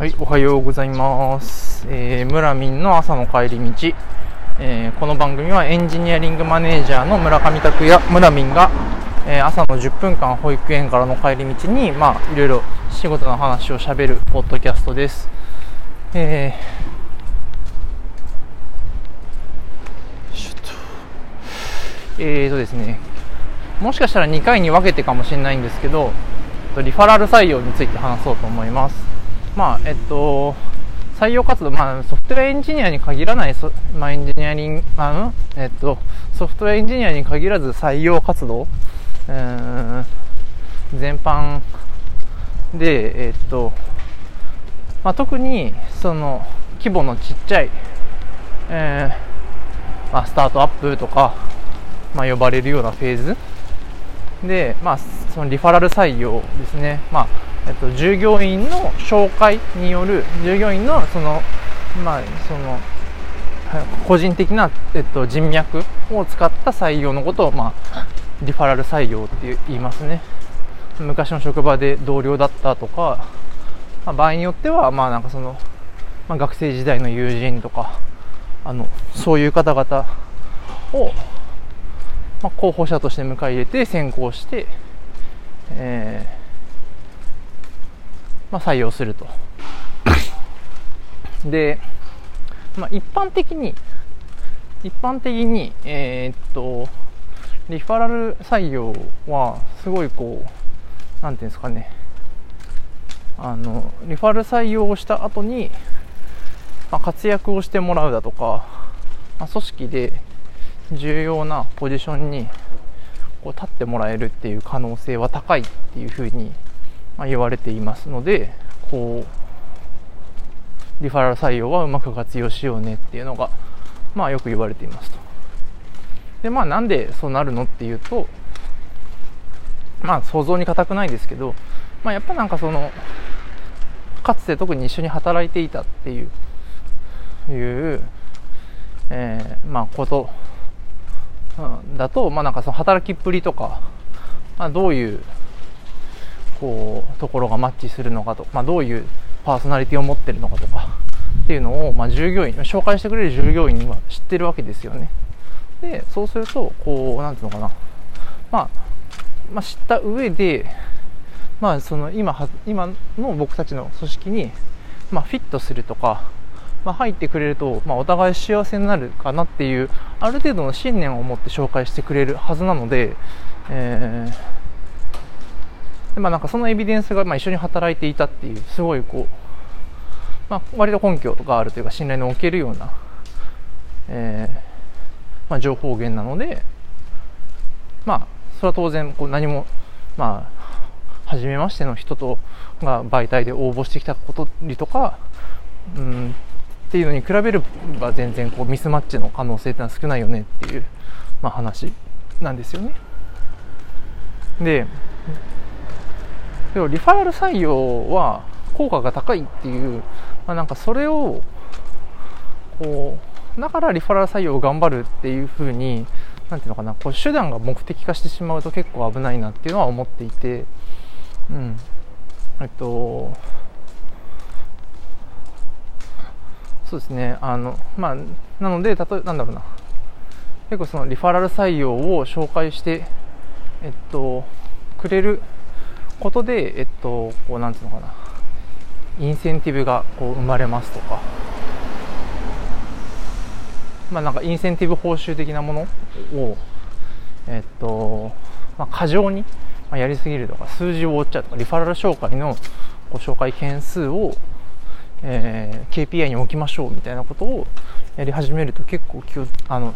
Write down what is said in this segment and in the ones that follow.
はい、おはようございます。えー、村民の朝の帰り道。えーこの番組はエンジニアリングマネージャーの村上拓也、村民が、えー朝の10分間保育園からの帰り道に、まあ、いろいろ仕事の話をしゃべるポッドキャストです。えー、ちょっと、えーとですね、もしかしたら2回に分けてかもしれないんですけど、リファラル採用について話そうと思います。まあ、えっと、採用活動、まあ、ソフトウェアエンジニアに限らないそ、まあ、エンジニアリング、あの、えっと、ソフトウェアエンジニアに限らず採用活動、うーん、全般で、えっと、まあ、特に、その、規模のちっちゃい、えーまあ、スタートアップとか、まあ、呼ばれるようなフェーズで、まあ、そのリファラル採用ですね、まあえっと、従業員の紹介による従業員のその、まあ、その個人的な、えっと、人脈を使った採用のことを、まあ、リファラル採用って言いますね。昔の職場で同僚だったとか、まあ、場合によっては、まあ、なんかその、まあ、学生時代の友人とかあのそういう方々をまあ、候補者として迎え入れて選考して、えーまあ、採用すると。で、まあ、一般的に、一般的に、えーっと、リファラル採用は、すごいこう、なんていうんですかね、あの、リファラル採用をした後に、まあ、活躍をしてもらうだとか、まあ、組織で重要なポジションにこう立ってもらえるっていう可能性は高いっていうふうにまあ言われていますのでこうリファラル採用はうまく活用しようねっていうのがまあよく言われていますと。でまあなんでそうなるのっていうとまあ想像に難くないですけどまあやっぱなんかそのかつて特に一緒に働いていたっていういうえーまあ、こと、うんだと、まあ、なんかその働きっぷりとか、まあ、どういうこうところがマッチするのかと、まあ、どういうパーソナリティを持ってるのかとかっていうのを、まあ、従業員紹介してくれる従業員には知ってるわけですよね。でそうするとこうなんていうのかな、まあ、まあ知った上で、まあ、その今今の僕たちの組織に、ま、フィットするとかま、入ってくれると、ま、お互い幸せになるかなっていうある程度の信念を持って紹介してくれるはずなので,、えーまあ、なんかそのエビデンスがまあ一緒に働いていたっていうすごいこう、まあ、割と根拠があるというか信頼のおけるような、えーまあ、情報源なので、まあ、それは当然こう何も、まあ、初めましての人とが媒体で応募してきたことにとか、うん、っていうのに比べれば全然こうミスマッチの可能性ってのは少ないよねっていう、まあ、話なんですよね。ででもリファラル採用は効果が高いっていう、まあ、なんかそれをこうだからリファラル採用を頑張るっていうふうになんていうのかなこう手段が目的化してしまうと結構危ないなっていうのは思っていて、うん。えっとそうですね、あの、まあ、なので、例えなんだろうな、結構そのリファラル採用を紹介して、えっと、くれることで、えっと、こう、なんていうのかな、インセンティブがこう生まれますとか、まあ、なんかインセンティブ報酬的なものを、えっと、まあ、過剰にまやりすぎるとか、数字を追っちゃうとか、リファラル紹介のご紹介件数を、えー KPI に置きましょうみたいなことをやり始めると結構気をあの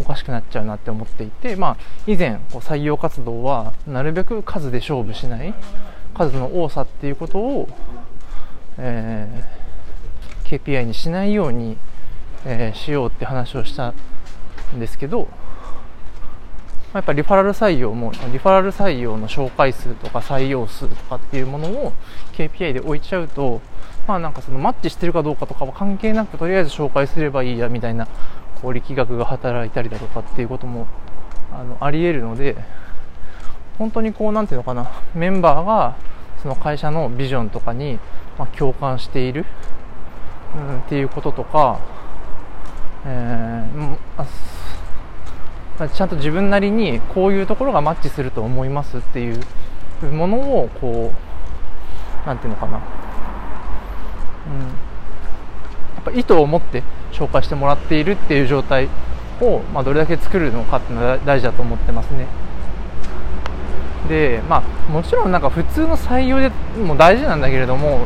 おかしくなっちゃうなって思っていて、まあ、以前こう採用活動はなるべく数で勝負しない数の多さっていうことを、えー KPI にしないように、えーしようって話をしたんですけど、まあやっぱリファラル採用もリファラル採用の紹介数とか採用数とかっていうものを KPI で置いちゃうとまあなんかそのマッチしてるかどうかとかは関係なくとりあえず紹介すればいいやみたいな力学が働いたりだとかっていうこともあのあり得るので本当にこうなんていうのかなメンバーがその会社のビジョンとかにまあ、共感している、うん、っていうこととか、えー、あちゃんと自分なりにこういうところがマッチすると思いますっていうものをこうなんていうのかな、うん、やっぱ意図を持って紹介してもらっているっていう状態を、まあ、どれだけ作るのかっていうのが大事だと思ってますね。でまあもちろんなんか普通の採用でも大事なんだけれども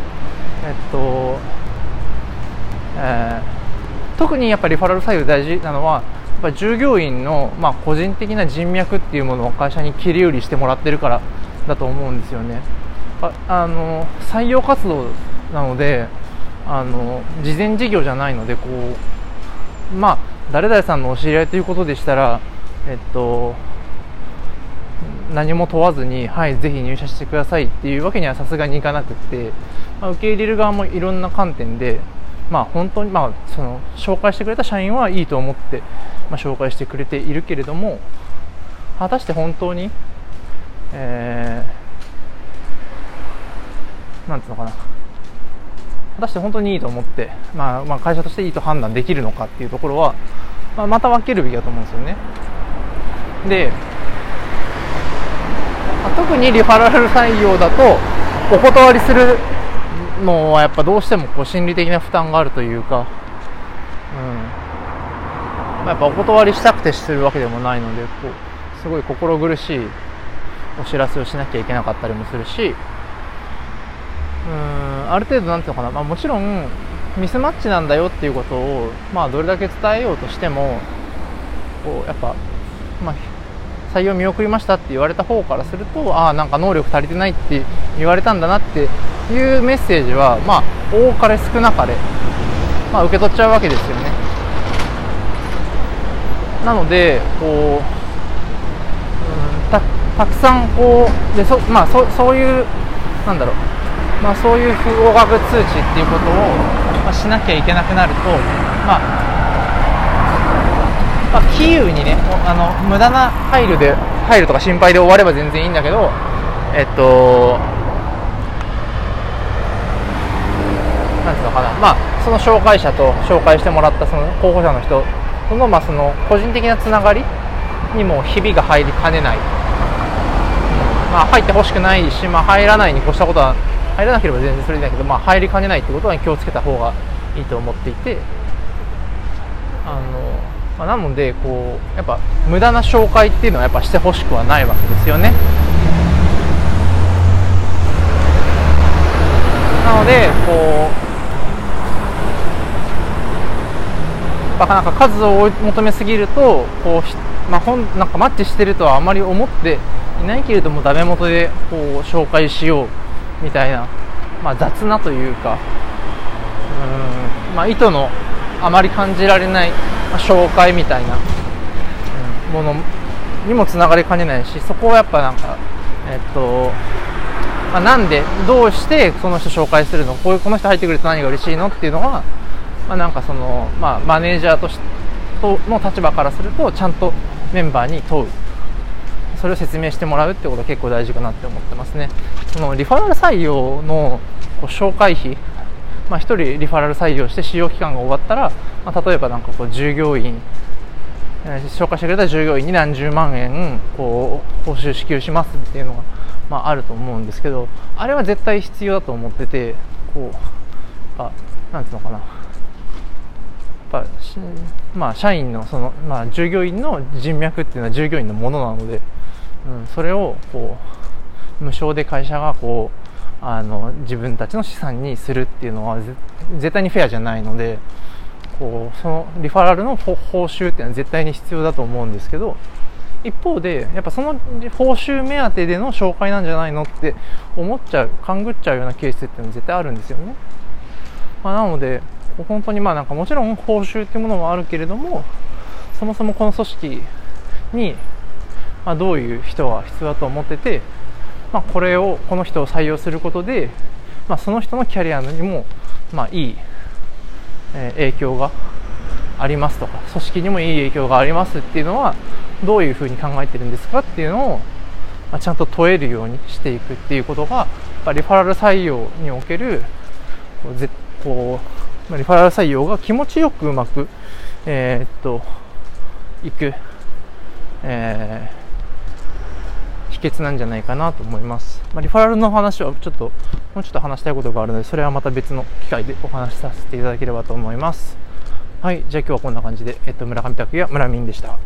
えっと、えー、特にやっぱりリファラル採用大事なのはやっぱ従業員の、まあ、個人的な人脈っていうものを会社に切り売りしてもらってるからだと思うんですよねああの採用活動なのであの事前事業じゃないのでこうまあ誰々さんのお知り合いということでしたらえっと何も問わずに、はい、ぜひ入社してくださいっていうわけにはさすがにいかなくって、まあ、受け入れる側もいろんな観点で、まあ、本当に、まあ、その紹介してくれた社員はいいと思って、まあ、紹介してくれているけれども果たして本当に、えー、なんていうのかな。果たして本当にいいと思って、まあ、まあ会社としていいと判断できるのかっていうところは、まあ、また分けるべきだと思うんですよね。でま特にリファラル採用だとお断りするのはやっぱどうしてもこう心理的な負担があるというか、うんまあ、やっぱお断りしたくてするわけでもないのでこうすごい心苦しいお知らせをしなきゃいけなかったりもするしうんある程度なんていうのかな、まあ、もちろんミスマッチなんだよっていうことを、まあ、どれだけ伝えようとしてもこうやっぱ、まあ、採用見送りましたって言われた方からするとああなんか能力足りてないって言われたんだなっていうメッセージはまあ多かれ少なかれ、まあ、受け取っちゃうわけですよね。なのでこう、うん、たたくさんこうでそ,、まあ、そそういうなんだろう。まあ、そういう不合格通知っていうことを、まあ、しなきゃいけなくなると、まあ、まあ、キーウにねあの無駄な配慮で入るとか心配で終われば全然いいんだけどえっとなんていうのかな。まあその紹介者と紹介してもらったその候補者の人との,、まあその個人的なつながりにもひびが入りかねない、まあ、入ってほしくないし、まあ、入らないに越したことは入らなければ全然それだけど、まあ、入りかねないってことは気をつけた方がいいと思っていてあのまあ、なのでこうやっぱ無駄な紹介っていうのはやっぱしてほしくはないわけですよね。なのでこうなかなか数を求めすぎるとこう、まあ、ほんなんかマッチしてるとはあまり思っていないけれどもダメ元でこう紹介しよう。みたいな、まあ、雑なというか。うん、まあ、意図のあまり感じられないま紹介みたいな。ものにもつながりかねないしそこはやっぱなんかえっとまあ、なんでどうしてその人紹介するの？こういうこの人入ってくれて何が嬉しいの？っていうのは、まあ、なんかその、まあ、マネージャーとしての立場からするとちゃんとメンバーに問う。それを説明してもらうってことは結構大事かなって思ってますね。そのリファラル採用のこう紹介費まあ、1人リファラル採用して使用期間が終わったら、まあ、例えばなんかこう従業員、紹介してくれた従業員に何十万円こう報酬支給しますっていうのが、まあ、あると思うんですけどあれは絶対必要だと思っててこうあなんていうのかな。やっぱまあ、社員のその、まあ、従業員の人脈っていうのは従業員のものなので、うん、それをこう無償で会社がこうあの自分たちの資産にするっていうのは絶対にフェアじゃないのでこうそのリファラルの報酬っていうのは絶対に必要だと思うんですけど一方でやっぱその報酬目当てでの紹介なんじゃないのって思っちゃう勘ぐっちゃうようなケースっていうのは絶対あるんですよね、まあ、なので本当にまあなんかもちろん報酬っていうものもあるけれどもそもそもこの組織にまあどういう人が必要だと思っててまあ、これをこの人を採用することで、まあ、その人のキャリアにも、まあ、いい、えー、影響がありますとか組織にもいい影響がありますっていうのはどういうふうに考えてるんですかっていうのを、まあ、ちゃんと問えるようにしていくっていうことがリファラル採用における、こうぜこう、まあ、リファラル採用が気持ちよくうまく、えー、っと、いく、えー、秘訣なんじゃないかなと思います。まあ、リファラルの話はちょっと、もうちょっと話したいことがあるので、それはまた別の機会でお話しさせていただければと思います。はい、じゃあ今日はこんな感じで、えっと、村上拓也、村民でした。